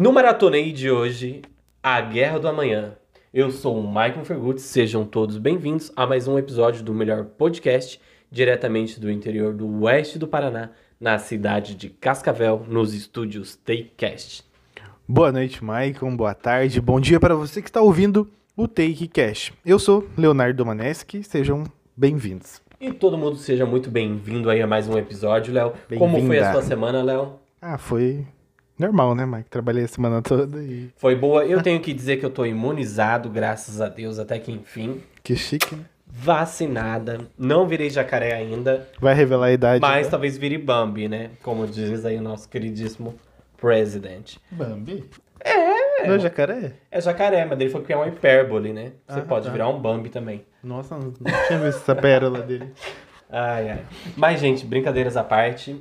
No Maratonei de hoje, A Guerra do Amanhã. Eu sou o Michael Fergutz, sejam todos bem-vindos a mais um episódio do melhor podcast, diretamente do interior do oeste do Paraná, na cidade de Cascavel, nos estúdios Takecast. Boa noite, Maicon. Boa tarde. Bom dia para você que está ouvindo o Takecast. Eu sou Leonardo Domaneschi. Sejam bem-vindos. E todo mundo seja muito bem-vindo aí a mais um episódio, Léo. Como foi a sua semana, Léo? Ah, foi normal, né, Mike? Trabalhei a semana toda e. Foi boa. Eu tenho que dizer que eu tô imunizado, graças a Deus, até que enfim. Que chique, né? Vacinada. Não virei jacaré ainda. Vai revelar a idade. Mas né? talvez vire Bambi, né? Como diz aí o nosso queridíssimo president. Bambi? É. Não é jacaré? É jacaré, mas ele falou que é uma hipérbole, né? Você ah, pode tá. virar um Bambi também. Nossa, não tinha visto essa pérola dele. Ai, ai. Mas, gente, brincadeiras à parte.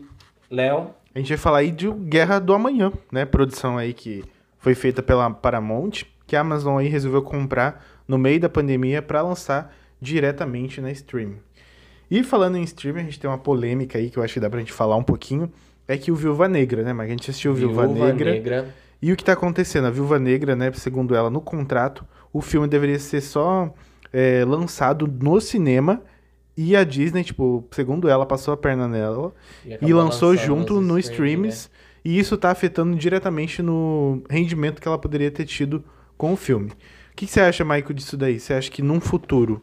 Léo. A gente vai falar aí de Guerra do Amanhã, né? Produção aí que foi feita pela Paramount, que a Amazon aí resolveu comprar no meio da pandemia para lançar diretamente na stream. E falando em stream, a gente tem uma polêmica aí que eu acho que dá pra gente falar um pouquinho. É que o Viúva Negra, né? Mas a gente assistiu Viúva, Viúva Negra. Negra. E o que tá acontecendo? A Viúva Negra, né? Segundo ela, no contrato, o filme deveria ser só é, lançado no cinema e a Disney, tipo, segundo ela, passou a perna nela e, e lançou junto no streams. Né? E isso tá afetando diretamente no rendimento que ela poderia ter tido com o filme. O que, que você acha, Michael, disso daí? Você acha que num futuro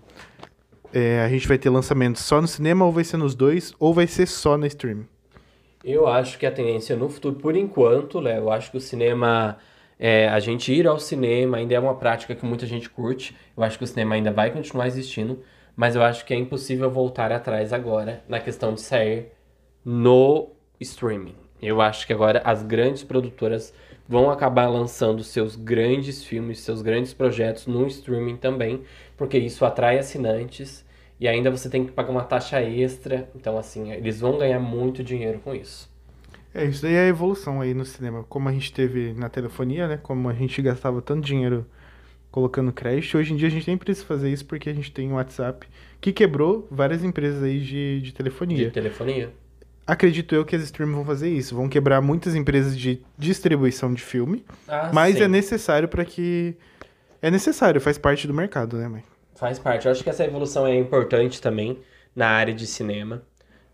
é, a gente vai ter lançamento só no cinema, ou vai ser nos dois, ou vai ser só na stream? Eu acho que a tendência no futuro, por enquanto, Léo, eu acho que o cinema é, a gente ir ao cinema ainda é uma prática que muita gente curte. Eu acho que o cinema ainda vai continuar existindo, mas eu acho que é impossível voltar atrás agora na questão de sair no streaming. Eu acho que agora as grandes produtoras vão acabar lançando seus grandes filmes, seus grandes projetos no streaming também, porque isso atrai assinantes e ainda você tem que pagar uma taxa extra. Então, assim, eles vão ganhar muito dinheiro com isso. É, isso daí é a evolução aí no cinema. Como a gente teve na telefonia, né? Como a gente gastava tanto dinheiro colocando crédito, hoje em dia a gente nem precisa fazer isso porque a gente tem o WhatsApp, que quebrou várias empresas aí de, de telefonia. De telefonia. Acredito eu que as streams vão fazer isso. Vão quebrar muitas empresas de distribuição de filme. Ah, mas sim. é necessário para que. É necessário, faz parte do mercado, né, mãe? Faz parte. Eu acho que essa evolução é importante também na área de cinema.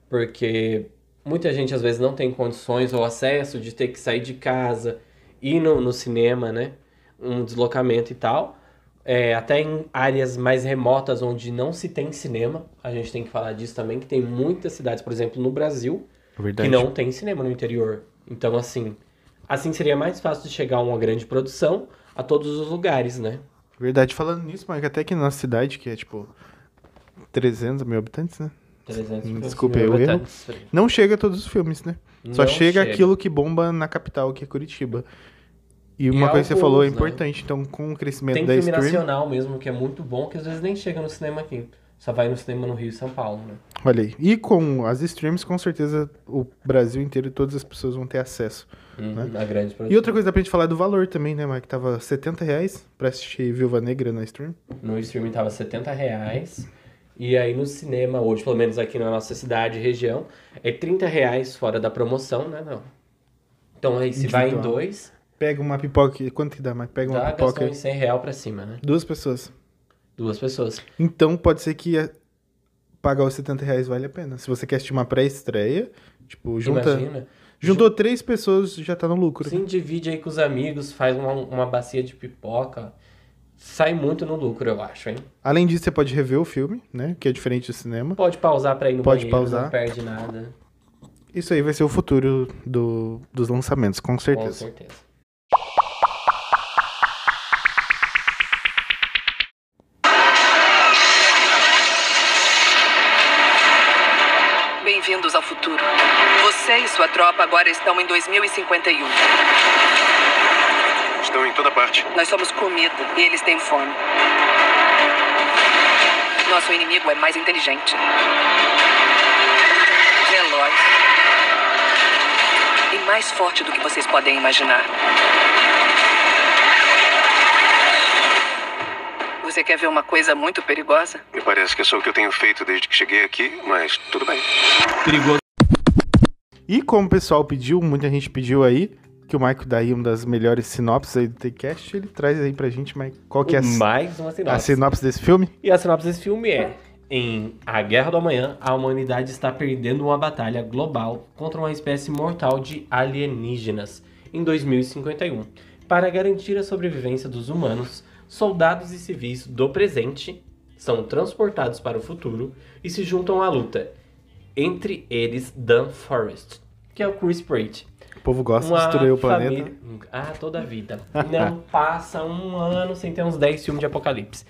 Porque muita gente às vezes não tem condições ou acesso de ter que sair de casa, ir no, no cinema, né? Um deslocamento e tal. É, até em áreas mais remotas onde não se tem cinema, a gente tem que falar disso também, que tem muitas cidades, por exemplo, no Brasil, Verdade. que não tem cinema no interior. Então, assim, assim seria mais fácil de chegar a uma grande produção a todos os lugares, né? Verdade. Falando nisso, mas até que na nossa cidade, que é tipo 300 mil habitantes, né? 300 Desculpa o erro. Não chega a todos os filmes, né? Não Só chega, chega, aquilo que bomba na capital, que é Curitiba. E uma e coisa que você falou é né? importante, então com o crescimento Tem da filme stream... nacional mesmo, que é muito bom, que às vezes nem chega no cinema aqui. Só vai no cinema no Rio e São Paulo, né? Olha aí. E com as streams, com certeza o Brasil inteiro e todas as pessoas vão ter acesso. Uhum, né? A grande produção. E outra coisa dá pra gente falar do valor também, né, Mike? Tava 70 reais pra assistir Viúva Negra na stream. No streaming tava 70 reais. E aí no cinema, hoje, pelo menos aqui na nossa cidade e região, é 30 reais fora da promoção, né? Não. Então aí se vai em dois. Pega uma pipoca. Quanto que dá, Mike? Pega uma dá, pipoca. Gastou em 100 real pra cima, né? Duas pessoas. Duas pessoas. Então pode ser que pagar os 70 reais vale a pena. Se você quer assistir uma pré-estreia, tipo, junta. Imagina. Juntou três pessoas, já tá no lucro. Sim, divide aí com os amigos, faz uma, uma bacia de pipoca. Sai muito no lucro, eu acho, hein? Além disso, você pode rever o filme, né? Que é diferente do cinema. Pode pausar pra ir no pode banheiro, pausar. não perde nada. Isso aí vai ser o futuro do, dos lançamentos, com certeza. Com certeza. E sua tropa agora estão em 2051. Estão em toda parte. Nós somos comida e eles têm fome. Nosso inimigo é mais inteligente. Veloz. E mais forte do que vocês podem imaginar. Você quer ver uma coisa muito perigosa? Me parece que é só o que eu tenho feito desde que cheguei aqui, mas tudo bem. Perigoso. E como o pessoal pediu, muita gente pediu aí, que o Maico dá aí uma das melhores sinopses aí do TCast, ele traz aí pra gente, mas qual que é a, Mais uma a sinopse. sinopse desse filme? E a sinopse desse filme é: em A Guerra do Amanhã, a humanidade está perdendo uma batalha global contra uma espécie mortal de alienígenas em 2051. Para garantir a sobrevivência dos humanos, soldados e civis do presente são transportados para o futuro e se juntam à luta. Entre eles, Dan Forrest, que é o Chris Pratt, O povo gosta de uma destruir o planeta. família- Ah, toda a vida. Não passa um ano sem ter uns 10 filmes de apocalipse.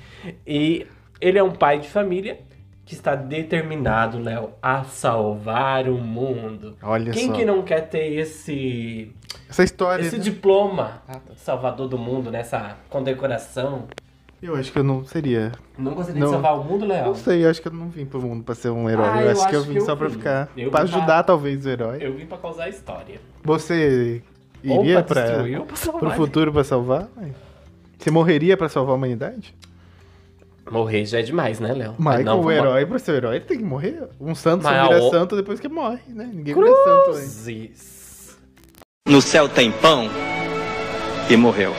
E ele é um pai de família que está determinado, Léo, a salvar o mundo. Olha Quem só. que não quer ter esse, Essa história. esse né? diploma Ah, tá. salvador do mundo, nessa condecoração? Eu acho que eu não seria. Não gostaria Não. de salvar o mundo, Léo? Não sei, eu acho que eu não vim pro mundo pra ser um herói. Ah, eu, eu acho que eu vim que eu só pra vim. ficar. Eu pra vim pra- ajudar, talvez, o herói. Eu vim pra causar história. Você Ou iria pra pra, destruir ou pra salvar. pro futuro pra salvar? Mãe? Você morreria pra salvar a humanidade? Morrer já é demais, né, Léo? Michael, Não, o herói, pra ser herói, ele tem que morrer. Um santo só Mas vira o- santo depois que morre, né? Ninguém vira santo antes. Cruzes. No céu tem pão e morreu.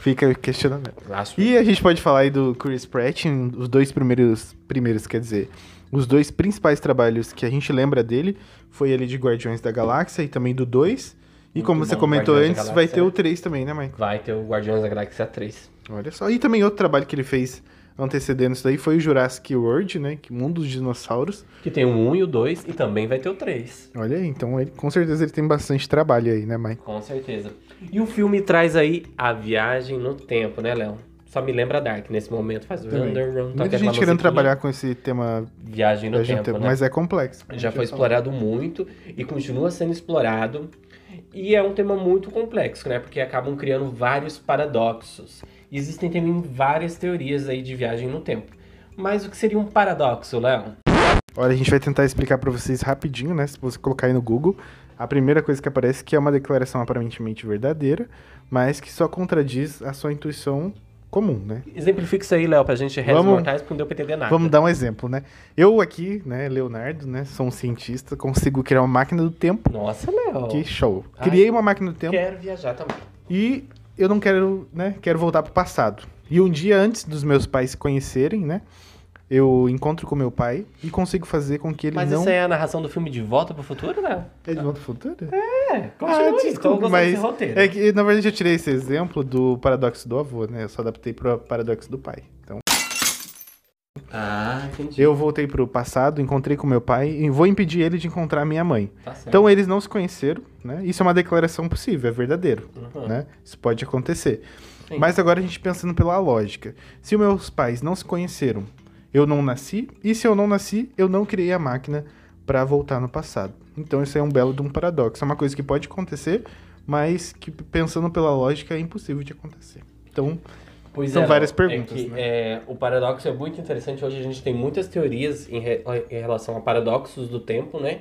Fica o questionamento. E a gente pode falar aí do Chris Pratt, os dois primeiros, primeiros, quer dizer, os dois principais trabalhos que a gente lembra dele foi ele de Guardiões da Galáxia e também do 2. E Muito como você bom, comentou Guardiões antes, vai ter né? o 3 também, né, Michael? Vai ter o Guardiões da Galáxia 3. Olha só. E também outro trabalho que ele fez antecedendo isso daí foi o Jurassic World, né? Que Mundo dos Dinossauros. Que tem o 1 e o 2 e também vai ter o 3. Olha aí, então ele, com certeza ele tem bastante trabalho aí, né, Michael? Com certeza. E o filme traz aí a viagem no tempo, né, Léo? Só me lembra Dark nesse momento. Faz toca Muita gente querendo musiquinha. trabalhar com esse tema Viagem no viagem no tempo, tempo, né? mas é complexo. Já foi explorado muito e continua sendo explorado. E é um tema muito complexo, né? Porque acabam criando vários paradoxos. Existem também várias teorias aí de viagem no tempo. Mas o que seria um paradoxo, Léo? Olha, a gente vai tentar explicar pra vocês rapidinho, né? Se você colocar aí no Google, a primeira coisa que aparece é que é uma declaração aparentemente verdadeira, mas que só contradiz a sua intuição comum, né? Exemplifica isso aí, Léo, pra gente restos Vamos- mortais, porque não deu pra entender nada. Vamos dar um exemplo, né? Eu aqui, né, Leonardo, né, sou um cientista, consigo criar uma máquina do tempo. Nossa, Léo. Que show. Ai, Criei uma máquina do tempo Quero viajar também. e eu não quero, né, quero voltar pro passado. E um dia antes dos meus pais se conhecerem, né, eu encontro com meu pai e consigo fazer com que ele Mas não isso aí é a narração do filme De Volta pro Futuro, Léo? É de volta ao futuro? É, continua aí, então gostei mas desse roteiro. é que, na verdade, eu tirei esse exemplo do paradoxo do avô, né? Eu só adaptei pro paradoxo do pai. Então, Ah, entendi. eu voltei pro passado, encontrei com meu pai e vou impedir ele de encontrar minha mãe. Tá certo. Então, eles não se conheceram, né? Isso é uma declaração possível, é verdadeiro, Uhum. né? Isso pode acontecer. Sim. Mas agora a gente pensando pela lógica. Se os meus pais não se conheceram, eu não nasci, e se eu não nasci, eu não criei a máquina para voltar no passado. Então isso é um belo de um paradoxo. É uma coisa que pode acontecer, mas que pensando pela lógica é impossível de acontecer. Então, Pois São é, várias é perguntas, que, né? é, o paradoxo é muito interessante. Hoje a gente tem muitas teorias em, re- em relação a paradoxos do tempo, né?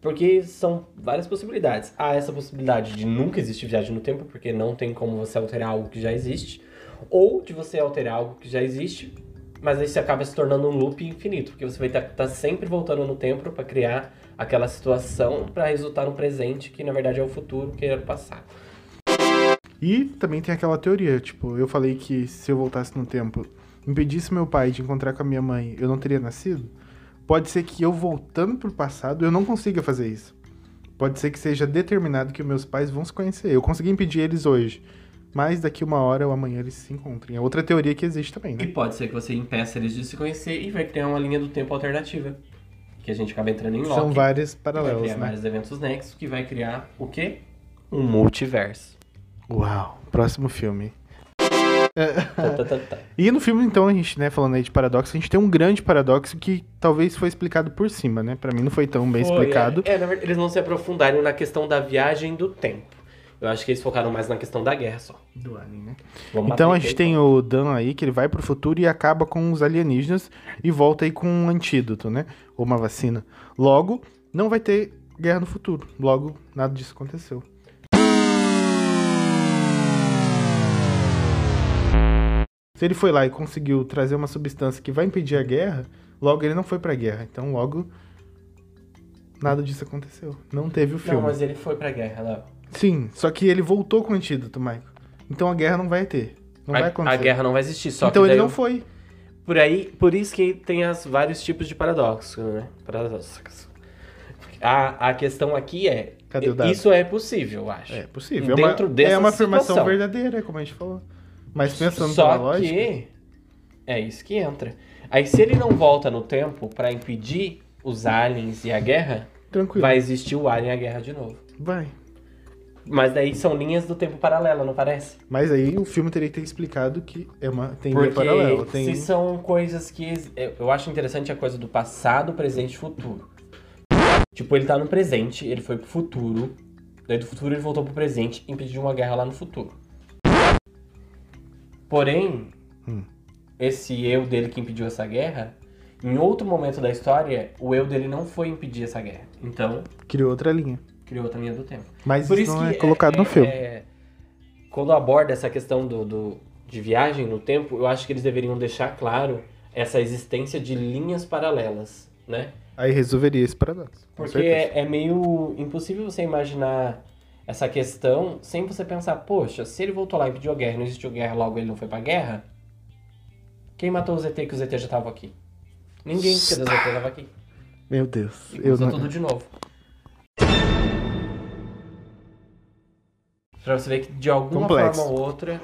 Porque são várias possibilidades. Há essa possibilidade de nunca existir viagem no tempo, porque não tem como você alterar algo que já existe. Ou de você alterar algo que já existe, mas aí você acaba se tornando um loop infinito, porque você vai estar sempre voltando no tempo para criar aquela situação para resultar no presente, que na verdade é o futuro, que era o passado. E também tem aquela teoria, tipo, eu falei que se eu voltasse no tempo, impedisse meu pai de encontrar com a minha mãe, eu não teria nascido. Pode ser que eu voltando pro passado, eu não consiga fazer isso. Pode ser que seja determinado que meus pais vão se conhecer. Eu consegui impedir eles hoje, mas daqui uma hora ou amanhã eles se encontrem. É outra teoria que existe também, E né? pode ser que você impeça eles de se conhecer e vai criar uma linha do tempo alternativa. Que a gente acaba entrando em Loki. São vários que vai paralelos, criar né? vários eventos nexos que vai criar o quê? Um multiverso. Uau, próximo filme. E no filme, então, a gente, né, falando aí de paradoxo, a gente tem um grande paradoxo que talvez foi explicado por cima, né? Pra mim não foi tão bem Foi, explicado. É, é, na verdade, eles não se aprofundaram na questão da viagem do tempo. Eu acho que eles focaram mais na questão da guerra só. Do Alien, né? Vamos Então a gente tem o Dan aí, que ele vai pro futuro e acaba com os alienígenas e volta aí com um antídoto, né? Ou uma vacina. Logo, não vai ter guerra no futuro. Logo, nada disso aconteceu. Se ele foi lá e conseguiu trazer uma substância que vai impedir a guerra, logo ele não foi pra guerra. Então, logo, nada disso aconteceu. Não teve o filme. Não, mas ele foi pra guerra, Léo. Sim, só que ele voltou com o antídoto, Michael. Então a guerra não vai ter. Não a, vai acontecer. a guerra não vai existir, só então que ele não foi. Por aí, por isso que tem as vários tipos de paradoxos, né? Paradoxos. A, a questão aqui é, Cadê o dado? isso é possível, eu acho. É possível. Dentro é uma, dessa é uma afirmação situação. verdadeira, como a gente falou. Mas pensando Só pela lógica. que é isso que entra. Aí se ele não volta no tempo pra impedir os aliens e a guerra, Tranquilo. vai existir o alien e a guerra de novo. Vai. Mas daí são linhas do tempo paralela, não parece? Mas aí o filme teria que ter explicado que é uma, tem linha Porque paralela. Tem... se são coisas que. Eu acho interessante a coisa do passado, presente e futuro. Tipo, ele tá no presente, ele foi pro futuro. Daí do futuro ele voltou pro presente e impediu uma guerra lá no futuro. Porém, Hum. esse eu dele que impediu essa guerra, em outro momento da história, o eu dele não foi impedir essa guerra. Então, Criou outra linha. Criou outra linha do tempo. Mas Por isso isso não é colocado no filme. é- quando aborda essa questão do, do- de viagem no tempo, eu acho que eles deveriam deixar claro essa existência de linhas paralelas, né? Aí resolveria esse paradoxo. Porque é, é meio impossível você imaginar essa questão sem você pensar, poxa, se ele voltou lá e pediu a guerra, não existiu guerra, logo ele não foi pra guerra, quem matou o ZT que o ZT já tava aqui? Ninguém, porque o ZT tava aqui. Meu Deus. E Eu não... tudo de novo. Pra você ver que de alguma Complexo. forma ou outra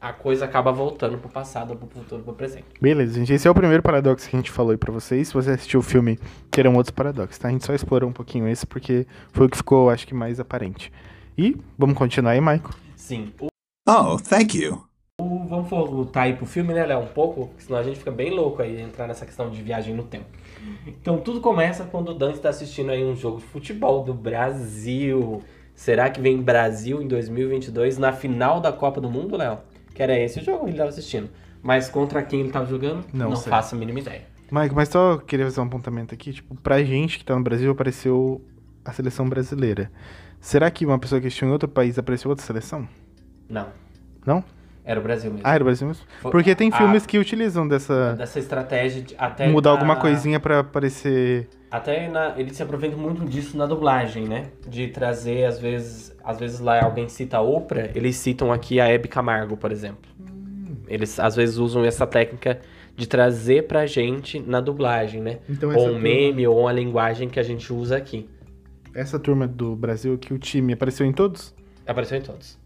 a coisa acaba voltando pro passado, pro futuro, pro presente. Beleza, gente. Esse é o primeiro paradoxo que a gente falou aí pra vocês. Se você assistiu o filme, terão outros paradoxos, tá? A gente só explorou um pouquinho esse porque foi o que ficou, acho que, mais aparente. E vamos continuar aí, Michael. Sim. O, Oh, thank you. o- vamos voltar aí pro filme, né, Léo? Um pouco, senão a gente fica bem louco aí entrar nessa questão de viagem no tempo. Então tudo começa quando o Dan está assistindo aí um jogo de futebol do Brasil. Será que vem Brasil em 2022 na final da Copa do Mundo, Léo? Que era esse o jogo que ele estava assistindo. Mas contra quem ele estava jogando? Não não sei. faço a mínima ideia. Michael, mas só queria fazer um apontamento aqui. Tipo, pra gente que tá no Brasil, apareceu a seleção brasileira. Será que uma pessoa que assistiu em outro país apareceu outra seleção? Não. Não? Era o Brasil mesmo. Ah, era o Brasil mesmo? Porque tem a- filmes que utilizam dessa... Dessa estratégia de até. Mudar na- alguma coisinha pra aparecer... Até na, eles se aproveitam muito disso na dublagem, né? De trazer, às vezes, às vezes lá alguém cita a Oprah, eles citam aqui a Hebe Camargo, por exemplo. Eles às vezes usam essa técnica de trazer pra gente na dublagem, né? Então ou um turma- meme ou uma linguagem que a gente usa aqui. Essa turma do Brasil aqui, o time, apareceu em todos? Apareceu em todos.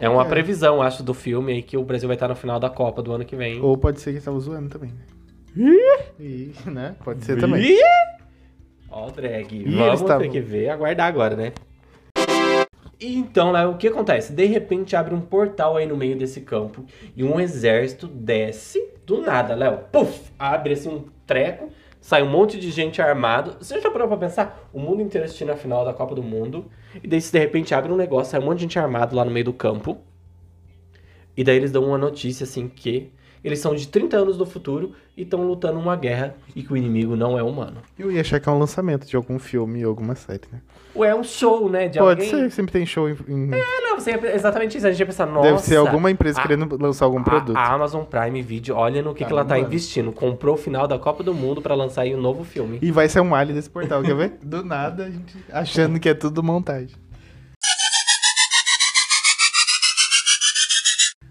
É uma É. previsão, acho, do filme aí que o Brasil vai estar no final da Copa do ano que vem. Ou pode ser que ele tava zoando também. Ih, né? Pode ser também. Ih! Ó, o drag. eles Vamos tavam- ter que ver, aguardar agora, né? E Então, né, o que acontece? De repente abre um portal aí no meio desse campo e um exército desce do nada, Léo. Puf! Abre assim um treco, sai um monte de gente armado. Você já parou pra pensar? O mundo inteiro assistindo a final da Copa do Mundo. E daí, se de repente abre um negócio, sai um monte de gente armado lá no meio do campo. E daí eles dão uma notícia assim que eles são de 30 anos do futuro e estão lutando uma guerra e que o inimigo não é humano. Eu ia achar que é um lançamento de algum filme ou alguma série, né? Ou é um show, né? De Pode alguém. ser, sempre tem show em... É, não, você ia- exatamente isso. A gente ia pensar, nossa. Deve ser alguma empresa a- querendo lançar algum produto. A, a Amazon Prime Video, olha no que, que ela tá Caramba. investindo. Comprou o final da Copa do Mundo pra lançar aí um novo filme. E vai ser um alien desse portal, quer ver? Do nada, a gente achando que é tudo montagem.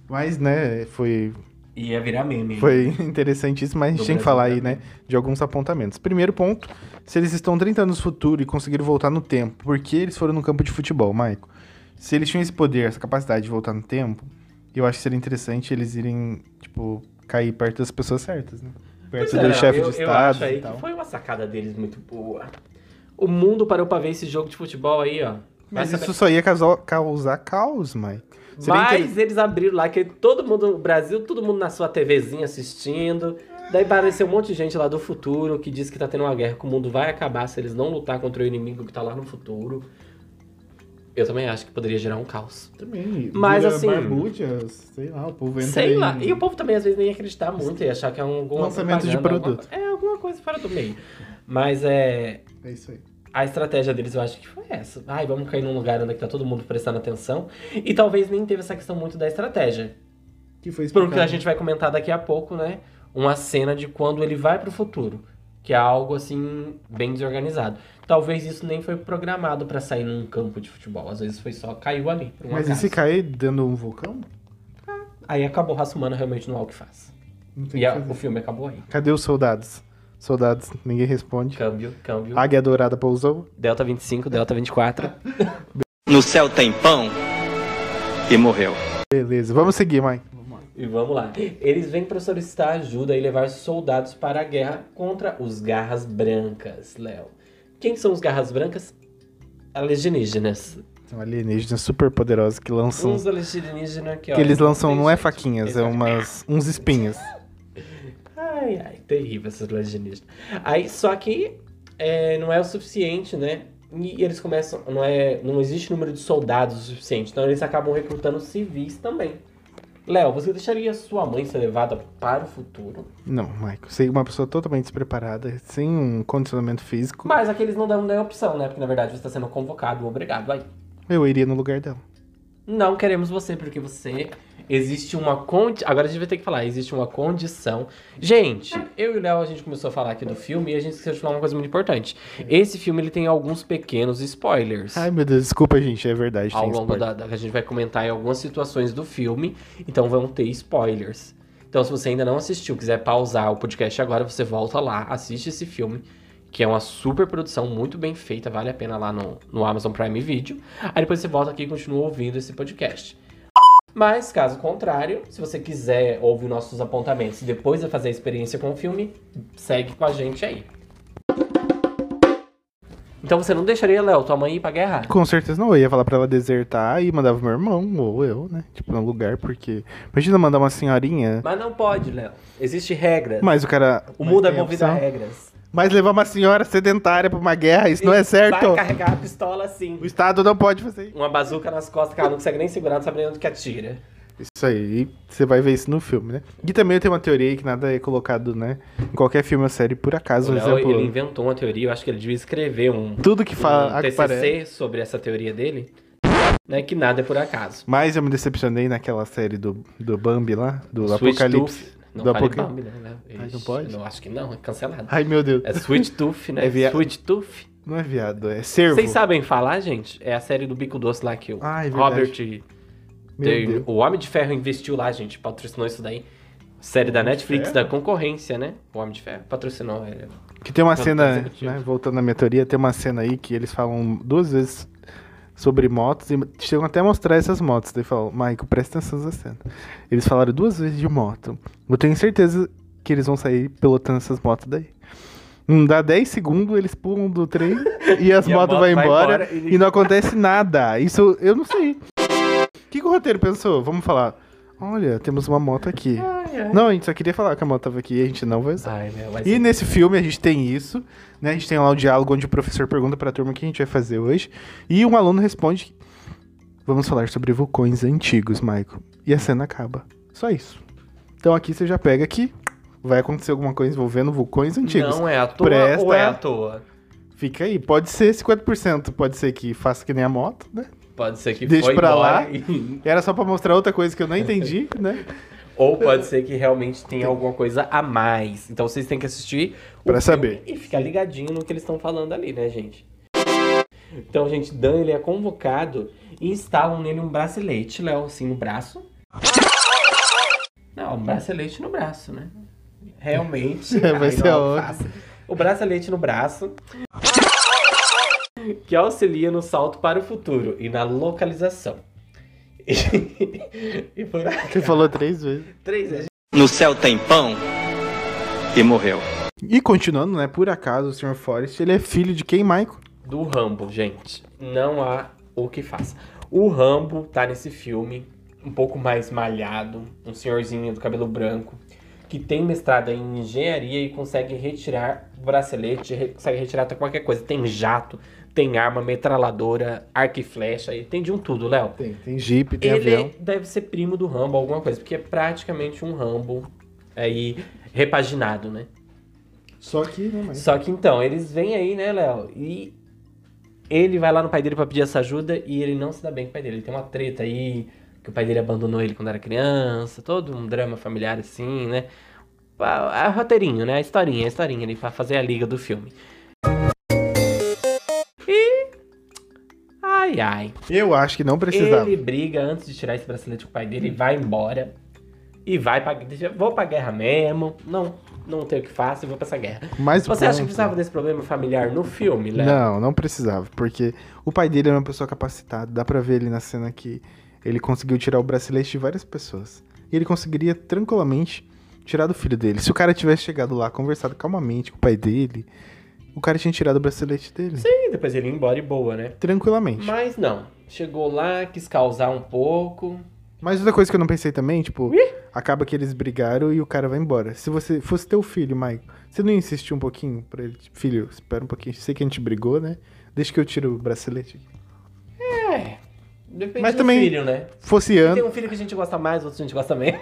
Mas, né, foi, Ia virar meme. foi interessantíssimo, mas a gente tem que falar aí, né, de alguns apontamentos. Primeiro ponto, se eles estão 30 anos no futuro e conseguiram voltar no tempo, por que eles foram no campo de futebol, Maico? Se eles tinham esse poder, essa capacidade de voltar no tempo, eu acho que seria interessante eles irem, tipo, cair perto das pessoas certas, né? Perto Pois é, do não, chefe eu, de eu estado acho aí tal. que foi uma sacada deles muito boa. O mundo parou pra ver esse jogo de futebol aí, ó. Vai Mas saber- isso só ia causar, causar caos, Mike. Seria Mas eles abriram lá, que todo mundo no Brasil, todo mundo na sua TVzinha assistindo. Daí apareceu um monte de gente lá do futuro que diz que tá tendo uma guerra, que o mundo vai acabar se eles não lutar contra o inimigo que tá lá no futuro. Eu também acho que poderia gerar um caos. Também. Mas, assim- barbúdia, sei lá, o povo entra Sei em- lá. E o povo também às vezes nem ia acreditar muito e achar que é um Lançamento de produto. alguma- É, alguma coisa fora do meio. Mas é. É isso aí. A estratégia deles eu acho que foi essa. Ai, vamos cair num lugar onde tá todo mundo prestando atenção. E talvez nem teve essa questão muito da estratégia. Que foi Porque a explicado. gente vai comentar daqui a pouco, né? Uma cena de quando ele vai pro futuro. que é algo assim bem desorganizado. Talvez isso nem foi programado pra sair num campo de futebol. Às vezes foi só caiu ali. Um Mas e acaso. se cair dentro de um vulcão? Aí acabou a raça humana realmente não é o que faz. E a- que fazer. o filme acabou aí. Cadê os soldados? Soldados, ninguém responde. Câmbio, câmbio. Águia Dourada pousou. Delta 25, Delta 24. No céu tem pão e morreu. Beleza, vamos seguir, mãe. E vamos lá. Eles vêm para solicitar ajuda e levar soldados para a guerra contra os Garras Brancas, Léo. Quem são os Garras Brancas? Alienígenas. São alienígenas super poderosos que lançam. Uns alienígenas que, que eles lançam não é faquinhas, é umas, uns espinhos. Ai, ai, terrível esses alienígenas. Aí, só que é, não é o suficiente, né? E eles começam. Não, é, não existe número de soldados o suficiente. Então eles acabam recrutando civis também. Léo, você deixaria sua mãe ser levada para o futuro? Não, Michael. É uma pessoa totalmente despreparada, sem um condicionamento físico. Mas aqueles não dão nem opção, né? Porque na verdade você está sendo convocado, obrigado. Aí. Eu iria no lugar dela. Não queremos você, porque você. Existe uma condi... Agora a gente vai ter que falar, existe uma condição. Gente, eu e o Léo, a gente começou a falar aqui do filme e a gente esqueceu de falar uma coisa muito importante. Esse filme ele tem alguns pequenos spoilers. Ai, meu Deus, desculpa, gente, é verdade. ao longo da, da. A gente vai comentar em algumas situações do filme, então vão ter spoilers. Então, se você ainda não assistiu, quiser pausar o podcast agora, você volta lá, assiste esse filme, que é uma super produção, muito bem feita, vale a pena lá no, no Amazon Prime Video. Aí depois você volta aqui e continua ouvindo esse podcast. Mas, caso contrário, se você quiser ouvir nossos apontamentos e depois de fazer a experiência com o filme, segue com a gente aí. Então você não deixaria, Léo, tua mãe ir pra guerra? Com certeza não, eu ia falar pra ela desertar e mandava meu irmão, ou eu, né? Tipo, no lugar, porque. Imagina mandar uma senhorinha. Mas não pode, Léo. Existe regras. Mas o cara. O mundo é movido a regras. Mas levar uma senhora sedentária pra uma guerra, isso não é certo. Vai carregar a pistola assim. O Estado não pode fazer isso. Uma bazuca nas costas que ela não consegue nem segurar, não sabe nem onde que atira. Isso aí, e você vai ver isso no filme, né? E também eu tenho uma teoria aí que nada é colocado, né? Em qualquer filme ou série, por acaso, O por Léo, exemplo. ele inventou uma teoria, eu acho que ele devia escrever um, Tudo que fala um TCC aparece. sobre essa teoria dele, né, que nada é por acaso. Mas eu me decepcionei naquela série do, do Bambi lá, do Sweet Apocalipse. Tooth. Não Apocalipse. Bambi, né? Ai, não pode? Não, acho que não, é cancelado. Ai, meu Deus. É Sweet Tooth, né? É via- Sweet Tooth. Não é viado, é cervo. Vocês sabem falar, gente? É a série do Bico Doce lá que o Ah, é. Robert... Meu tem- Deus. o Homem de Ferro investiu lá, gente, patrocinou isso daí. Série da Netflix, da concorrência, né? O Homem de Ferro patrocinou ele. Que tem uma cena, né, voltando à minha teoria, tem uma cena aí que eles falam duas vezes sobre motos e chegam até a mostrar essas motos. Daí falam, Michael, presta atenção nessa cena. Eles falaram duas vezes de moto. Eu tenho certeza que eles vão sair pilotando essas motos daí. Não dá 10 segundos, eles pulam do trem e as E motos moto vão embora, embora e- e não acontece nada. Isso eu não sei. O que, que o roteiro pensou? Vamos falar. Olha, temos uma moto aqui. Não, a gente só queria falar que a moto tava aqui e a gente não vai usar. Ai, meu. E nesse filme a gente tem isso, né? A gente tem lá o diálogo onde o professor pergunta pra turma o que a gente vai fazer hoje. E um aluno responde: Vamos falar sobre vulcões antigos, Michael. E a cena acaba. Só isso. Então aqui você já pega que vai acontecer alguma coisa envolvendo vulcões antigos. Não é à toa Presta- ou é à toa? Fica aí. Pode ser 50%, pode ser que faça que nem a moto, né? Pode ser que Deixa foi pra embora lá. e- Era só pra mostrar outra coisa que eu não entendi, né? Ou pode ser que realmente tenha alguma coisa a mais. Então vocês têm que assistir filme saber. E ficar ligadinho no que eles estão falando ali, né, gente? Então, gente, Dan ele é convocado e instalam nele um bracelete, Léo, assim, no braço. Não, um bracelete no braço, né? Realmente. É, vai ai, ser faça. O bracelete no braço. Que auxilia no salto para o futuro e na localização. E, por Você falou três vezes. três vezes. No céu tem pão e morreu. E continuando, né? Por acaso, o Sr. Forrest, ele é filho de quem, Michael? do Rambo, gente. Não há o que faça. O Rambo tá nesse filme um pouco mais malhado, um senhorzinho do cabelo branco, que tem mestrado em engenharia e consegue retirar bracelete, consegue retirar até qualquer coisa. Tem jato, tem arma, metralhadora, arco e flecha, e tem de um tudo, Léo. Tem, tem Jeep, tem Ele avião. deve ser primo do Rambo, alguma coisa, porque é praticamente um Rambo aí repaginado, né? Só que, mais. Só que então, eles vêm aí, né, Léo? E ele vai lá no pai dele pra pedir essa ajuda e ele não se dá bem com o pai dele. Ele tem uma treta aí, que o pai dele abandonou ele quando era criança, todo um drama familiar assim, né? a, a roteirinho, né? A historinha, a historinha ali pra fazer a liga do filme. Ai, ai. Eu acho que não precisava. Ele briga antes de tirar esse bracelete com o pai dele e vai embora. E vai pra. Vou pra guerra mesmo. Não, não tenho o que e vou pra essa guerra. Mas Você acha que precisava desse problema familiar no filme, Léo? Não, não precisava, porque o pai dele era uma pessoa capacitada. Dá pra ver ele na cena que ele conseguiu tirar o bracelete de várias pessoas. E ele conseguiria tranquilamente tirar do filho dele. Se o cara tivesse chegado lá, conversado calmamente com o pai dele, o cara tinha tirado o bracelete dele. Sim, depois ele ia embora e boa, né? Tranquilamente. Mas não. Chegou lá, quis causar um pouco. Mas outra coisa que eu não pensei também, tipo, Ih! acaba que eles brigaram e o cara vai embora. Se você fosse teu filho, Mike, você não ia insistir um pouquinho pra ele? Tipo, Filho, espera um pouquinho. Sei que a gente brigou, né? Deixa que eu tiro o bracelete. É. Depende Mas do também- filho, né? Fosse Tem ano. um filho que a gente gosta mais, outro a gente gosta menos.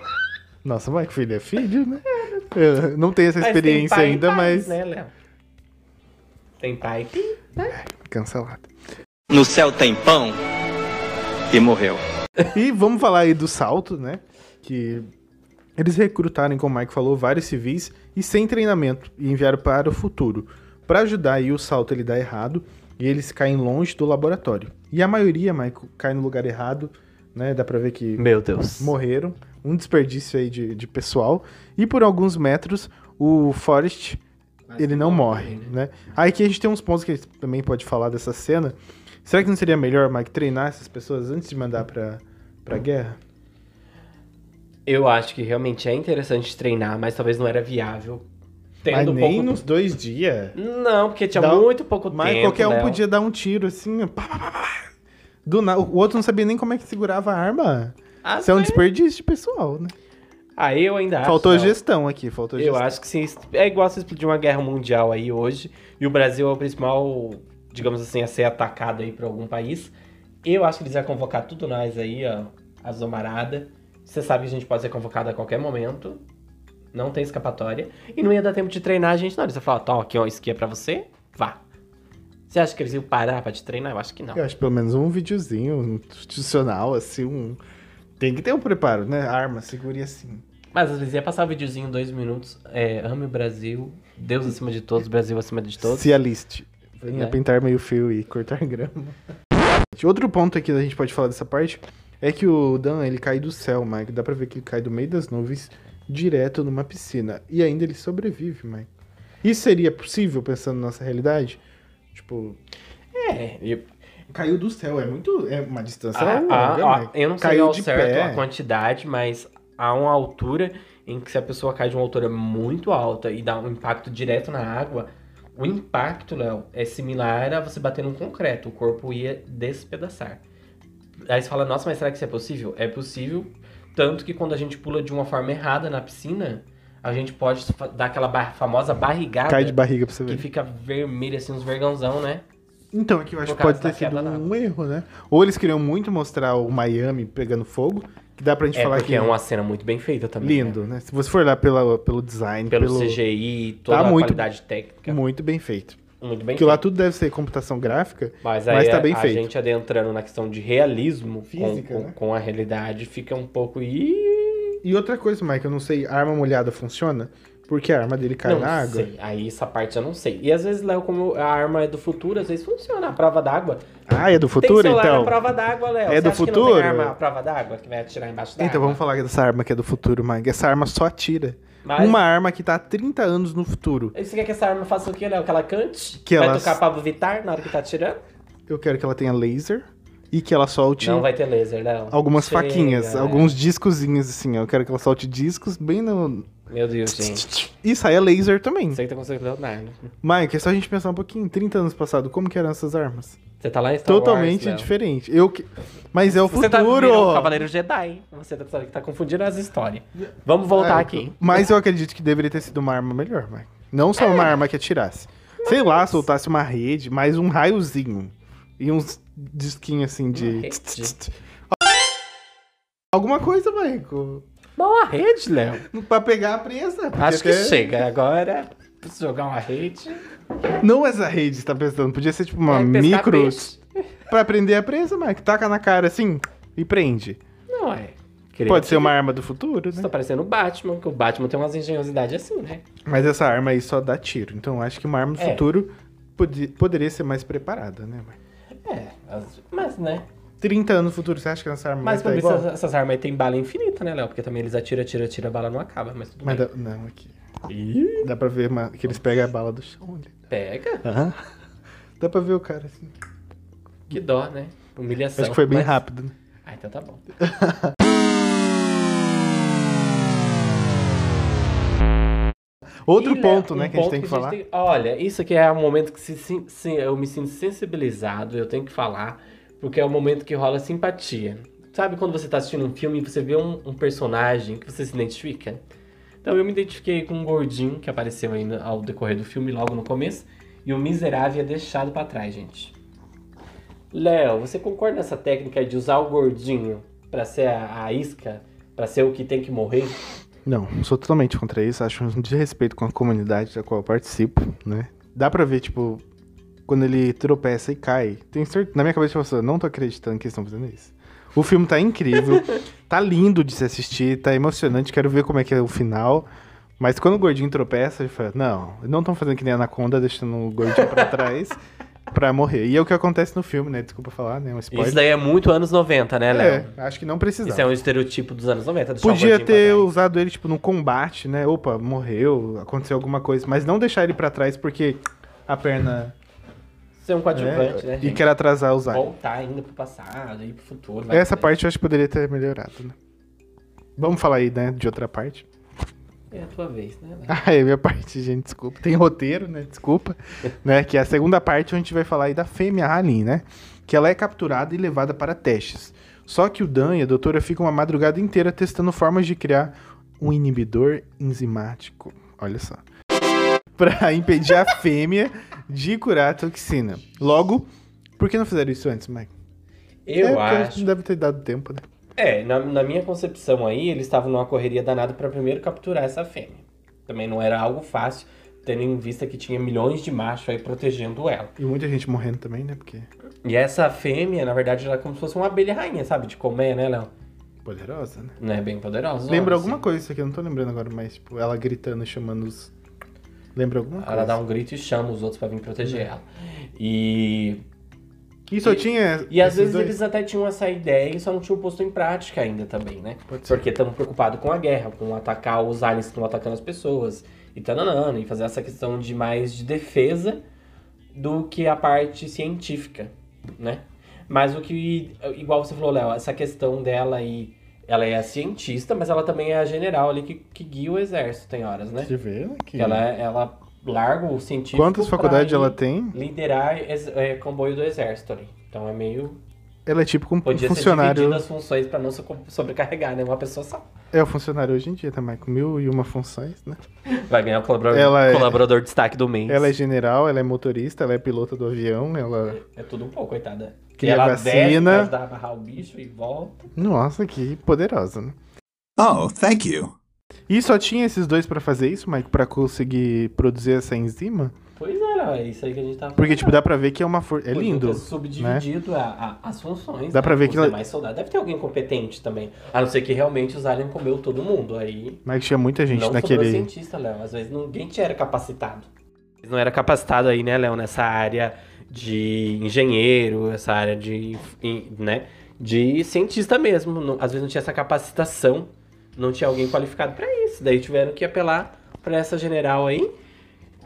Nossa, Mike, filho é filho, né? Eu não tenho essa Mas tem experiência e ainda, pais, mas. Né, Léo? Tem pai. Cancelado. No céu tem pão e morreu. E vamos falar aí do salto, né? Que eles recrutaram, como o Mike falou, vários civis e sem treinamento e enviaram para o futuro. Pra ajudar aí o salto ele dá errado e eles caem longe do laboratório. E a maioria, Mike, cai no lugar errado, né? Dá pra ver que Meu Deus. morreram. Um desperdício aí de, de pessoal. E por alguns metros, o Forrest, ele não morre, né? Aí que a gente tem uns pontos que a gente também pode falar dessa cena. Será que não seria melhor, Mike, treinar essas pessoas antes de mandar pra, pra guerra? Eu acho que realmente é interessante treinar, mas talvez não era viável. Mas Tendo nem pouco... nos dois dias. Não, porque tinha Dá- muito pouco Mas tempo. qualquer um Léo. podia dar um tiro assim. ó, pá, pá, pá, pá. Do na... O outro não sabia nem como é que segurava a arma. Ah, Isso é um mas- desperdício de pessoal, né? Aí eu ainda acho. Faltou Léo. gestão aqui, faltou Eu gestão. acho que se é igual se explodir uma guerra mundial aí hoje e o Brasil é o principal, digamos assim, a ser atacado aí por algum país. Eu acho que eles iam convocar tudo nós aí, ó, as domarada. Você sabe que a gente pode ser convocado a qualquer momento. Não tem escapatória. E não ia dar tempo de treinar a gente, não. Eles iam falar, tá, aqui, ó, isso aqui é pra você, vá. Você acha que eles iam parar pra te treinar? Eu acho que não. Eu acho pelo menos um videozinho institucional, assim, um. Tem que ter um preparo, né? Arma, segure assim. Mas às vezes ia passar o videozinho dois minutos. É, ame o Brasil, Deus acima de todos, Brasil acima de todos. Se aliste. Venha É. pintar meio fio e cortar grama. Outro ponto aqui que a gente pode falar dessa parte é que o Dan, ele cai do céu, Mike. Dá pra ver que ele cai do meio das nuvens direto numa piscina. E ainda ele sobrevive, Mike. Isso seria possível pensando na nossa realidade? Tipo, É, e caiu do céu, é muito. É uma distância Ah, longa, ah, ah, Mike. eu não sei Caiu ao certo pé. a quantidade, mas há uma altura em que se a pessoa cai de uma altura muito alta e dá um impacto direto na água, o impacto, Léo, é similar a você bater num concreto. O corpo ia despedaçar. Aí você fala, nossa, mas será que isso é possível? É possível, tanto que quando a gente pula de uma forma errada na piscina, a gente pode dar aquela ba- famosa barrigada Cai de barriga pra você que ver. fica vermelho, assim, uns vergãozão, né? Então, aqui eu acho que pode ter sido um erro, né? Ou eles queriam muito mostrar o Miami pegando fogo, que dá pra gente É falar porque que é uma cena muito bem feita também. né? lindo, né? Se você for lá pela, pelo design, pelo, pelo, CGI, toda Tá a muito- qualidade técnica. muito bem feito. Muito bem Porque lá feito. tudo deve ser computação gráfica, Mas aí mas tá a- bem a feito. gente adentrando na questão de realismo Física, com, né? com, com a realidade fica um pouco. E outra coisa, Mike, eu não sei, a arma molhada funciona? Porque a arma dele cai não na água. sei. Aí essa parte eu não sei. E às vezes, Léo, como a arma é do futuro, às vezes funciona. A prova d'água. Ah, é do Tem futuro, celular então? na prova d'água, Léo. É Você do acha que não futuro? tem arma à prova d'água que vai atirar embaixo d'água? Então vamos falar dessa arma que é do futuro, Mike. Essa arma só atira. Mas- Uma arma que tá há 30 anos no futuro. E Você quer que essa arma faça o quê, Léo? Que ela cante? Que vai ela- tocar Pablo Vittar na hora que tá atirando? Eu quero que ela tenha laser e que ela solte Não vai ter laser, Léo. algumas Chega, faquinhas, né? alguns discozinhos assim. Eu quero que ela solte discos bem no. Meu Deus, gente. E saia laser também. Você que tá conseguindo Leonardo. Mike, é só a gente pensar um pouquinho. 30 anos passado, como que eram essas armas? Você tá lá em Star Wars, Totalmente Léo. diferente. Eu que... Mas é o Você tá futuro! virou um Cavaleiro Jedi. Você tá, tá confundindo as histórias. Vamos voltar É, aqui. Mas eu acredito que deveria ter sido uma arma melhor, Mike. Não só uma arma que atirasse. Sei lá, soltasse uma rede, mais um raiozinho. E uns disquinhos assim de. Uma? Alguma coisa, Michael. Bom, a rede, Léo. Pra pegar a presa. porque Acho que até- chega. Agora, preciso jogar uma rede. Não essa rede, você tá pensando. Podia ser tipo uma pescar micro. Pra prender a presa, Mike. Taca na cara assim e prende. Não é. Pode ser uma arma do futuro, né? tá parecendo o Batman, que o Batman tem umas engenhosidades assim, né? Mas essa arma aí só dá tiro. Então acho que uma arma do É. futuro pode- poderia ser mais preparada, né? Mike? É, as- mas, né? 30 anos no futuro, você acha que essa arma Mas vai estar mim, igual? essas, essas armas aí tem bala infinita, né, Léo? Porque também eles atiram, atiram, atiram, a bala não acaba, mas tudo Mas bem. dá, não, aqui. Dá pra ver que eles pegam a bala do chão ali. Pega. Aham. Dá pra ver o cara assim. Que dó, né? Humilhação. Acho que foi bem mas- rápido, né? Ah, então tá bom. Outro E, ponto, Léo, né, um que a gente ponto tem que falar. tem- Olha, isso aqui é o momento que se, eu me sinto sensibilizado, eu tenho que falar, porque é o momento que rola simpatia. Sabe quando você tá assistindo um filme e você vê um, um personagem que você se identifica? Então eu me identifiquei com um gordinho que apareceu ainda ao decorrer do filme, logo no começo, e o miserável é deixado pra trás, gente. Léo, você concorda nessa técnica de usar o gordinho pra ser a, a isca, pra ser o que tem que morrer? Não, sou totalmente contra isso. Acho um desrespeito com a comunidade da qual eu participo, né? Dá pra ver, tipo, quando ele tropeça e cai. Tenho certeza, na minha cabeça, eu falo, não tô acreditando que eles estão fazendo isso. O filme tá incrível, tá lindo de se assistir, tá emocionante, quero ver como é que é o final. Mas quando o gordinho tropeça, ele fala, não, não estão fazendo que nem a Anaconda, deixando o gordinho pra trás pra morrer. E é o que acontece no filme, né? Desculpa falar, né? Um spoiler. Isso daí é muito anos 90, né, Léo? é, acho que não precisava. Isso é um estereotipo dos anos 90. deixar o Podia ter usado ele, tipo, no combate, né? Opa, morreu, aconteceu alguma coisa. Mas não deixar ele pra trás porque a perna. Ser um coadjuvante, né, né, E quer atrasar os aliens. Voltar ainda pro passado, ir pro futuro. Essa parte eu acho que poderia ter melhorado, né? Vamos falar aí, né, de outra parte. É a tua vez, né? Ah, é minha parte, gente, desculpa. Tem roteiro, né? Desculpa. né? Que é a segunda parte onde a gente vai falar aí da fêmea Halin, né? Que ela é capturada e levada para testes. Só que o Dan e a doutora ficam uma madrugada inteira testando formas de criar um inibidor enzimático. Olha só. Pra impedir a fêmea de curar a toxina. Logo, por que não fizeram isso antes, Mike? Eu é, porque acho. Não deve ter dado tempo, né? É, na, na minha concepção aí, eles estavam numa correria danada pra primeiro capturar essa fêmea. Também não era algo fácil, tendo em vista que tinha milhões de machos aí protegendo ela. E muita gente morrendo também, né? Porque E essa fêmea, na verdade, ela é como se fosse uma abelha rainha, sabe? De comer, né, Léo? poderosa, né? Não é bem poderosa. Lembra assim. alguma coisa isso aqui, eu não tô lembrando agora, mas tipo, ela gritando, chamando os. Lembra alguma coisa? Ela dá um grito e chama os outros pra vir proteger ela. E E só E- tinha. E às vezes dois? eles até tinham essa ideia e só não tinham posto em prática ainda também, né? Porque estão preocupados com a guerra, com atacar os aliens que estão atacando as pessoas. E tananana, e fazer essa questão de mais de defesa do que a parte científica, né? Mas o que, igual você falou, Léo, essa questão dela aí, ela é a cientista, mas ela também é a general ali que, que guia o exército, tem horas, né? Deixa eu ver aqui. Ela, ela larga o científico Quantas faculdades ela tem? Liderar é, comboio do exército ali. Então é meio Ela é tipo um Podia ser funcionário. dividido as funções pra não so- sobrecarregar, né? Uma pessoa só. É o funcionário hoje em dia também, com mil e uma funções, né? Vai ganhar o colaborador, Ela é- colaborador de destaque do mês. Ela é general, ela é motorista, ela é pilota do avião, ela. É tudo um pouco, coitada. Cria ela vacina. desce pra ajudar a amarrar o bicho e volta. Nossa, que poderosa, né? Oh, thank you. E só tinha esses dois pra fazer isso, Mike, pra conseguir produzir essa enzima? Pois é, é isso aí que a gente tá Porque, tipo, dá pra ver que é uma força. É lindo. ter subdividido a- a- as funções. Dá né, pra ver que os ela- demais soldados. Deve ter alguém competente também. A não ser que realmente os aliens comeu todo mundo. Aí Mas tinha muita gente não naquele. cientista, Léo. Às vezes ninguém tinha era capacitado. Não era capacitado aí, né, Léo, nessa área de engenheiro, essa área de, né, de cientista mesmo. Não- às vezes não tinha essa capacitação, não tinha alguém qualificado pra isso. Daí tiveram que apelar pra essa general aí,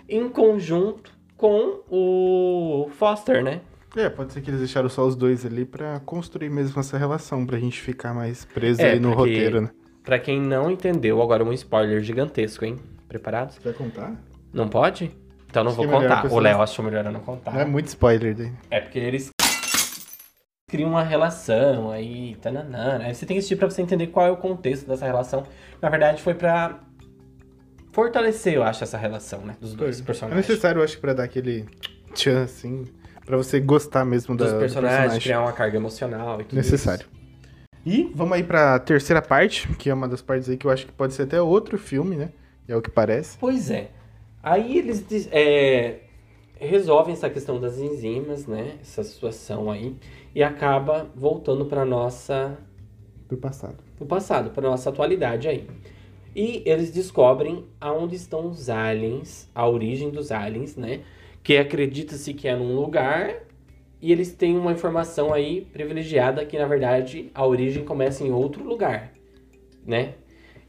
em conjunto com o Foster, né? É, pode ser que eles deixaram só os dois ali pra construir mesmo essa relação, pra gente ficar mais preso É, aí no porque- roteiro, né? Pra quem não entendeu, agora um spoiler gigantesco, hein? Preparados? Você vai contar? Não pode? Então não Acho vou é contar. O Léo achou melhor eu não contar. Não é muito spoiler daí. É porque eles criam uma relação aí, tananana. Aí você tem que assistir pra você entender qual é o contexto dessa relação. Na verdade, foi pra fortalecer, eu acho, essa relação, né? Dos dois É personagens. necessário, eu acho, pra dar aquele tchan, assim, pra você gostar mesmo da, Dos do personagens, personagem. criar uma carga emocional e tudo Necessário. E vamos aí pra terceira parte, que é uma das partes aí que eu acho que pode ser até outro filme, né? É o que parece. Pois é. Aí eles é, resolvem essa questão das enzimas, né? Essa situação aí. E acaba voltando pra nossa Do passado. do passado para nossa atualidade aí. E eles descobrem aonde estão os aliens, a origem dos aliens, né? Que acredita-se que é num lugar e eles têm uma informação aí privilegiada que na verdade a origem começa em outro lugar, né?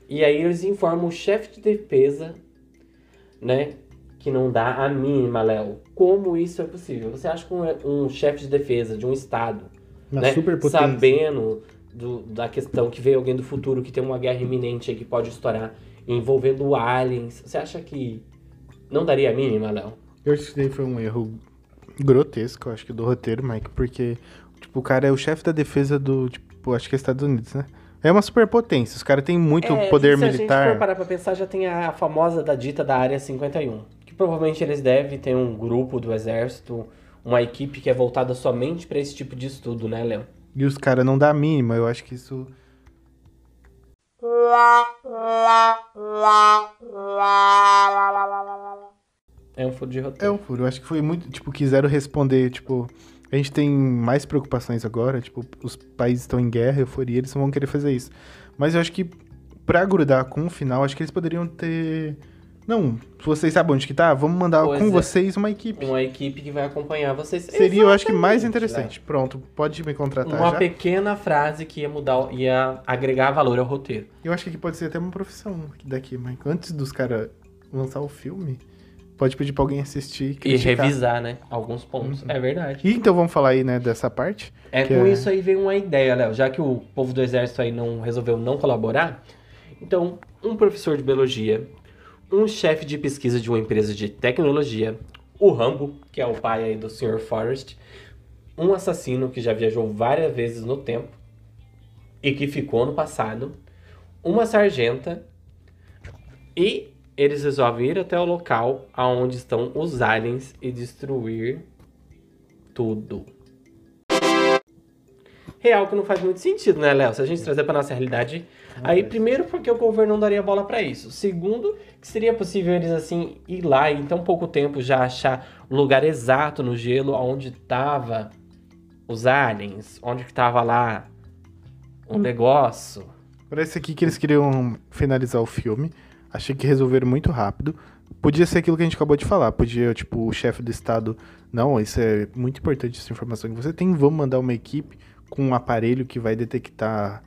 E aí eles informam o chefe de defesa, né? Que não dá a mínima, Léo. Como isso é possível? Você acha que um, um chefe de defesa de um estado né? Sabendo do- da questão que veio alguém do futuro que tem uma guerra iminente aí que pode estourar envolvendo aliens. Você acha que não daria a mínima, Léo? Eu acho que isso daí foi um erro grotesco, eu acho que do roteiro, Mike, porque tipo, o cara é o chefe da defesa do, tipo, acho que é Estados Unidos, né? É uma superpotência, os caras têm muito É, poder e se a gente militar. for parar pra pensar, já tem a famosa da dita da Área 51. Que provavelmente eles devem ter um grupo do exército, uma equipe que é voltada somente pra esse tipo de estudo, né, Léo? E os caras não dá a mínima, eu acho que isso. É um furo de É roteiro. um furo. Eu acho que foi muito. Tipo, quiseram responder, tipo. A gente tem mais preocupações agora, tipo, os países estão em guerra, euforia, eles não vão querer fazer isso. Mas eu acho que, pra grudar com o final, acho que eles poderiam ter. Não, se vocês sabem onde que tá, vamos mandar Pois com é. vocês uma equipe. Uma equipe que vai acompanhar vocês. Seria, eu acho que mais Exatamente, interessante. Pronto, pode me contratar Uma já. pequena frase que ia mudar, ia agregar valor ao roteiro. Eu acho que aqui pode ser até uma profissão daqui, Michael. Antes dos caras lançar o filme, pode pedir pra alguém assistir E criticar. revisar, né? Alguns pontos. É verdade. E então vamos falar aí, né, dessa parte. É com é- isso aí veio uma ideia, Léo. Já que o povo do exército aí não resolveu não colaborar, então um professor de biologia, um chefe de pesquisa de uma empresa de tecnologia, o Rambo, que é o pai aí do Sr. Forrest, um assassino que já viajou várias vezes no tempo e que ficou no passado, uma sargenta e eles resolvem ir até o local aonde estão os aliens e destruir tudo. Real que não faz muito sentido, né, Léo? Se a gente trazer pra nossa realidade. Aí, primeiro, porque o governo não daria bola pra isso. Segundo, que seria possível eles, assim, ir lá e em tão pouco tempo já achar o lugar exato no gelo onde tava os aliens, onde que tava lá o negócio. Parece aqui que eles queriam finalizar o filme. Achei que resolveram muito rápido. Podia ser aquilo que a gente acabou de falar. Podia, tipo, o chefe do estado. Não, isso é muito importante, essa informação que você tem. Vamos mandar uma equipe com um aparelho que vai detectar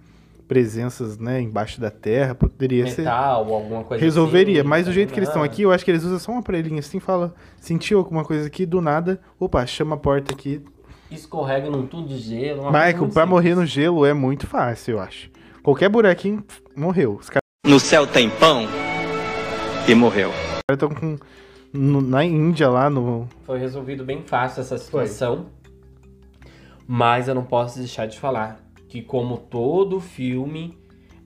presenças, né, embaixo da terra. Poderia ser. Metal ou alguma coisa Resolveria, assim, mas do jeito que eles estão não. aqui, eu acho que eles usam só um aparelhinho assim, fala, sentiu alguma coisa aqui, do nada, opa, chama a porta aqui. Escorrega num tudo de gelo. Michael, pra simples. morrer no gelo é muito fácil, eu acho. Qualquer buraquinho, pff, morreu. Os caras No céu tem pão e morreu. estão com. no- na Índia lá no. Foi resolvido bem fácil essa situação. Mas eu não posso deixar de falar que, como todo filme,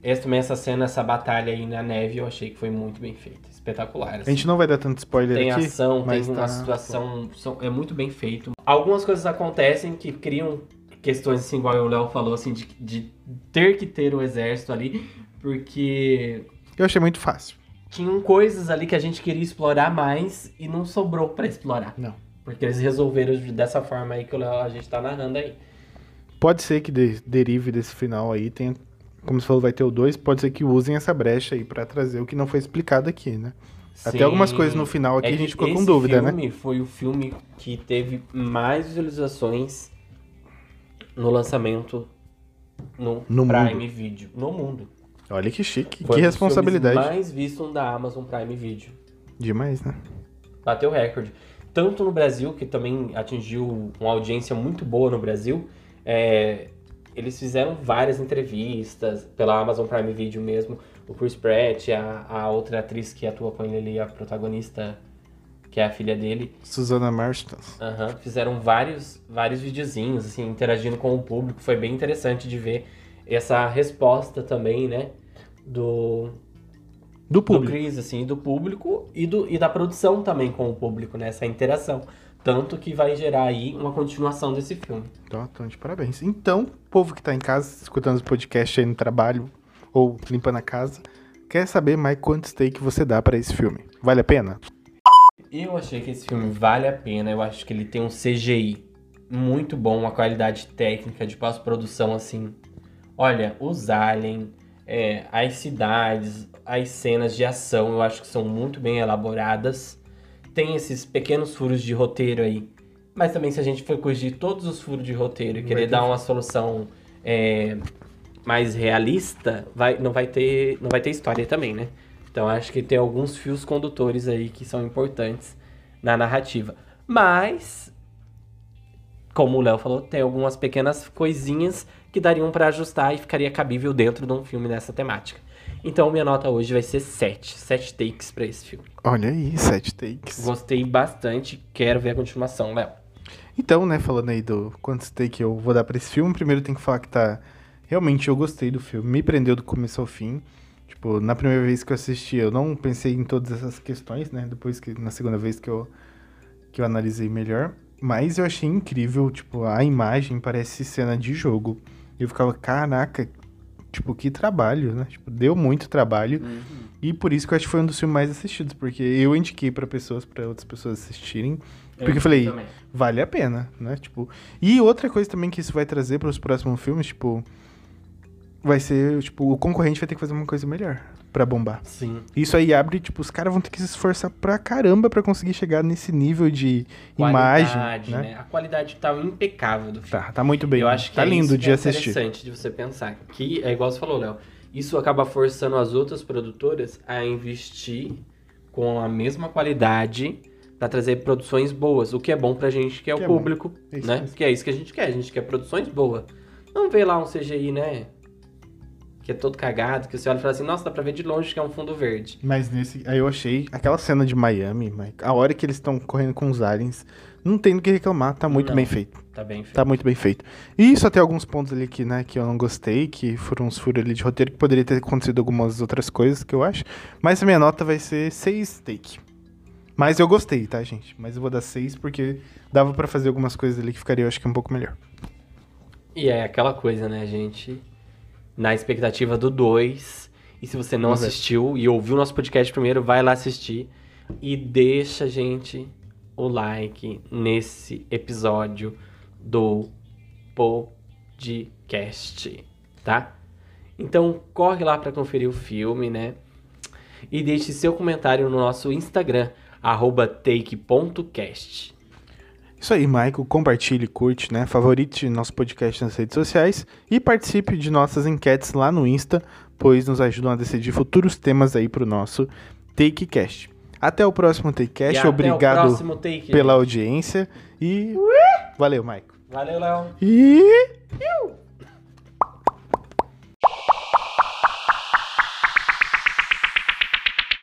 essa, também essa cena, essa batalha aí na neve, eu achei que foi muito bem feita. Espetacular. A assim. gente não vai dar tanto spoiler Tem aqui. ação, mas tem uma tá- situação. são- é muito bem feito. Algumas coisas acontecem que criam questões, assim, igual o Léo falou, assim, de, de ter que ter o exército ali, porque Eu achei muito fácil. tinham coisas ali que a gente queria explorar mais e não sobrou pra explorar. Não. Porque eles resolveram de- dessa forma aí que o a gente tá narrando aí. Pode ser que de- derive desse final aí, tenha, como você falou, vai ter o 2, pode ser que usem essa brecha aí pra trazer o que não foi explicado aqui, né? Até algumas coisas no final aqui a É que gente ficou com esse dúvida, né? filme foi o filme que teve mais visualizações no lançamento no, No Prime Video. No mundo. Olha que chique, Foi que um responsabilidade. mais vistos da Amazon Prime Video. Demais, né? Bateu recorde. Tanto no Brasil, que também atingiu uma audiência muito boa no Brasil, é, eles fizeram várias entrevistas pela Amazon Prime Video mesmo. O Chris Pratt, a, a outra atriz que atua com ele ali, a protagonista, que é a filha dele, Susana Marston. aham, fizeram vários, vários videozinhos, assim, interagindo com o público. Foi bem interessante de ver essa resposta também, né? Do, Do do público. Chris, assim, do público e, do, e da produção também com o público, né? Essa interação. Tanto que vai gerar aí uma continuação desse filme. Então, então, de parabéns. Então, povo que tá em casa, escutando os podcasts aí no trabalho ou limpando a casa, quer saber mais quanto stake você dá pra esse filme? Vale a pena? Eu achei que esse filme vale a pena. Eu acho que ele tem um CGI muito bom, uma qualidade técnica de pós-produção, assim, Olha, os Alien, é, as cidades, as cenas de ação, eu acho que são muito bem elaboradas. Tem esses pequenos furos de roteiro aí. Mas também se a gente for corrigir todos os furos de roteiro e querer dar uma solução é, mais realista, vai, não, vai ter, não vai ter história também, né? Então acho que tem alguns fios condutores aí que são importantes na narrativa. Mas, como o Léo falou, tem algumas pequenas coisinhas que dariam pra ajustar e ficaria cabível dentro de um filme dessa temática. Então minha nota hoje vai ser 7. 7 takes pra esse filme. Olha aí, sete takes. Gostei bastante, quero ver a continuação, Léo. Então, né, falando aí do quantos take eu vou dar pra esse filme, primeiro tem que falar que tá. Realmente eu gostei do filme, me prendeu do começo ao fim. Tipo, na primeira vez que eu assisti, eu não pensei em todas essas questões, né? Depois que na segunda vez que eu, que eu analisei melhor. Mas eu achei incrível, tipo, a imagem parece cena de jogo. Eu ficava, caraca, tipo, que trabalho, né? Tipo, deu muito trabalho. E por isso que eu acho que foi um dos filmes mais assistidos, porque eu indiquei pra pessoas, pra outras pessoas assistirem. Porque eu falei, também. vale a pena, né? Tipo, e outra coisa também que isso vai trazer para os próximos filmes, tipo, vai ser, tipo, o concorrente vai ter que fazer uma coisa melhor pra bombar. Sim. Isso aí abre, tipo, os caras vão ter que se esforçar pra caramba pra conseguir chegar nesse nível de imagem, Qualidade, né? A qualidade tá impecável do filme. Tá, tá muito bem. Eu acho que tá é lindo isso de é assistir. interessante de você pensar. Que é igual você falou, Léo. Isso acaba forçando as outras produtoras a investir com a mesma qualidade pra trazer produções boas. O que é bom pra gente, que é Que o é público, isso né? mesmo. Que é isso que a gente quer. A gente quer produções boas. Não vê lá um CGI, né? Que é todo cagado, que você olha e fala assim, nossa, dá pra ver de longe que é um fundo verde. Mas nesse. Aí eu achei aquela cena de Miami, Mike, a hora que eles estão correndo com os aliens, não tem do que reclamar, tá muito Não. bem feito. Tá bem feito. Tá muito bem feito. E só tem alguns pontos ali que, né, que eu não gostei, que foram uns furos ali de roteiro, que poderia ter acontecido algumas outras coisas que eu acho. Mas a minha nota vai ser 6 take. Mas eu gostei, tá, gente? Mas eu vou dar 6 porque dava pra fazer algumas coisas ali que ficaria, eu acho que um pouco melhor. E é aquela coisa, né, gente? Na expectativa do 2. E se você não Vamos ver. assistiu e ouviu o nosso podcast primeiro, vai lá assistir. E deixa, gente, o like nesse episódio do podcast, tá? Então corre lá pra conferir o filme, né? E deixe seu comentário no nosso Instagram, take.cast. Isso aí, Michael. Compartilhe, curte, né? Favorite nosso podcast nas redes sociais e participe de nossas enquetes lá no Insta, pois nos ajudam a decidir futuros temas aí pro nosso TakeCast. Até o próximo TakeCast. Obrigado próximo take, pela audiência e valeu, Michael. Valeu, Léo. E